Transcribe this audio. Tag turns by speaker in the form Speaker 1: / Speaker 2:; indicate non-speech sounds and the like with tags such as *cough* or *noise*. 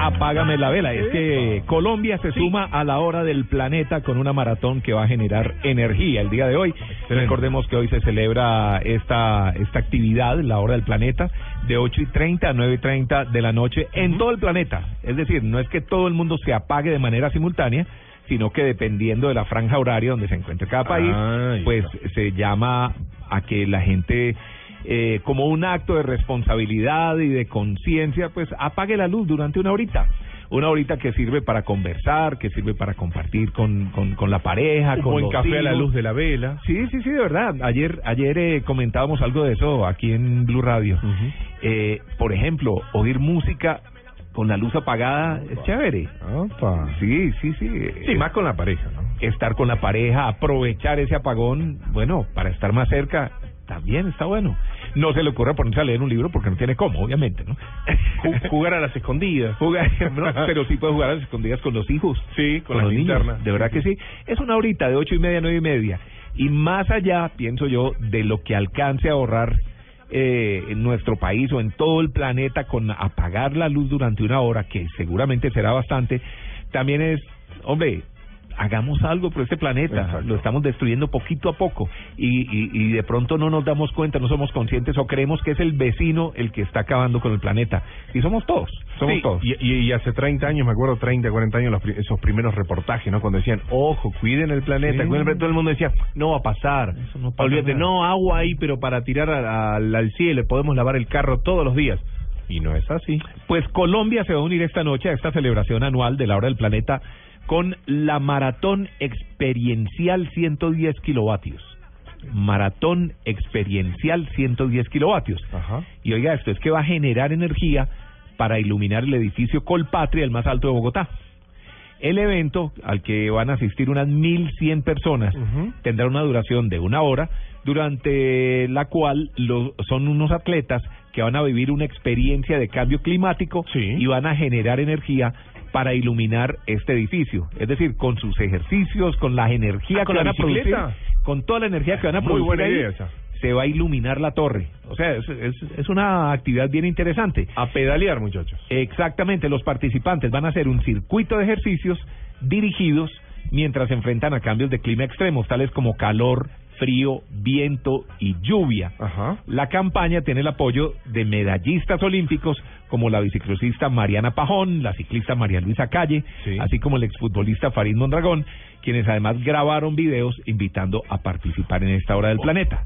Speaker 1: Apágame la vela. Es que Colombia se suma a la hora del planeta con una maratón que va a generar energía el día de hoy. Recordemos que hoy se celebra esta, esta actividad, la hora del planeta, de 8 y 30 a 9 y 30 de la noche en todo el planeta. Es decir, no es que todo el mundo se apague de manera simultánea, sino que dependiendo de la franja horaria donde se encuentre cada país, pues se llama a que la gente eh, como un acto de responsabilidad y de conciencia, pues apague la luz durante una horita. Una horita que sirve para conversar, que sirve para compartir con, con, con la pareja,
Speaker 2: Un
Speaker 1: con
Speaker 2: buen
Speaker 1: los
Speaker 2: café a la luz de la vela.
Speaker 1: Sí, sí, sí, de verdad. Ayer, ayer eh, comentábamos algo de eso aquí en Blue Radio. eh, por ejemplo, oír música con la luz apagada es chévere.
Speaker 2: Opa.
Speaker 1: Sí, sí, sí.
Speaker 2: Sí, más con la pareja, ¿no?
Speaker 1: Estar con la pareja, aprovechar ese apagón, bueno, para estar más cerca, también está bueno. No se le ocurre ponerse a leer un libro porque no tiene cómo, obviamente, ¿no?
Speaker 2: Ju- Jugar a las escondidas.
Speaker 1: Jugar, *laughs* no, pero sí puede jugar a las escondidas con los hijos.
Speaker 2: Sí, con, las linternas.
Speaker 1: De verdad que sí. Es una horita de ocho y media nueve y media. Y más allá, pienso yo, de lo que alcance a ahorrar eh, en nuestro país o en todo el planeta con apagar la luz durante una hora, que seguramente será bastante, también es, hombre, hagamos algo por este planeta.
Speaker 2: Exacto.
Speaker 1: Lo estamos destruyendo poquito a poco y, y, y de pronto no nos damos cuenta, no somos conscientes o creemos que es el vecino el que está acabando con el planeta. Y somos todos, somos
Speaker 2: Sí,
Speaker 1: todos.
Speaker 2: Y, hace 30 años, me acuerdo, 30, 40 años, los esos primeros reportajes, ¿no? Cuando decían, ojo, cuiden el planeta,
Speaker 1: Sí.
Speaker 2: cuiden el planeta", todo el mundo decía, no va a pasar.
Speaker 1: Eso no pasa
Speaker 2: Olvídate,
Speaker 1: nada.
Speaker 2: no, agua ahí, pero para tirar a- al cielo, podemos lavar el carro todos los días. Y no es así.
Speaker 1: Pues Colombia se va a unir esta noche a esta celebración anual de la hora del planeta con la maratón experiencial 110 kilovatios. Maratón experiencial 110 kilovatios.
Speaker 2: Ajá.
Speaker 1: Y oiga, esto es que va a generar energía para iluminar el edificio Colpatria, el más alto de Bogotá. El evento, al que van a asistir unas 1.100 personas, tendrá una duración de una hora, durante la cual los, son unos atletas que van a vivir una experiencia de cambio climático
Speaker 2: Sí.
Speaker 1: y van a generar energía para iluminar este edificio. Es decir, con sus ejercicios, con la energía
Speaker 2: Ah, ¿con
Speaker 1: que
Speaker 2: la
Speaker 1: van a producir, con toda la energía que van a
Speaker 2: Muy
Speaker 1: producir
Speaker 2: buena
Speaker 1: ahí,
Speaker 2: idea esa.
Speaker 1: se va a iluminar la torre. O sea, es, es, es una actividad bien interesante.
Speaker 2: A pedalear, muchachos.
Speaker 1: Exactamente, los participantes van a hacer un circuito de ejercicios dirigidos mientras se enfrentan a cambios de clima extremos, tales como calor, frío, viento y lluvia.
Speaker 2: Ajá.
Speaker 1: La campaña tiene el apoyo de medallistas olímpicos como la biciclosista Mariana Pajón, la ciclista María Luisa Calle,
Speaker 2: Sí.
Speaker 1: así como el exfutbolista Farid Mondragón, quienes además grabaron videos invitando a participar en esta hora del planeta.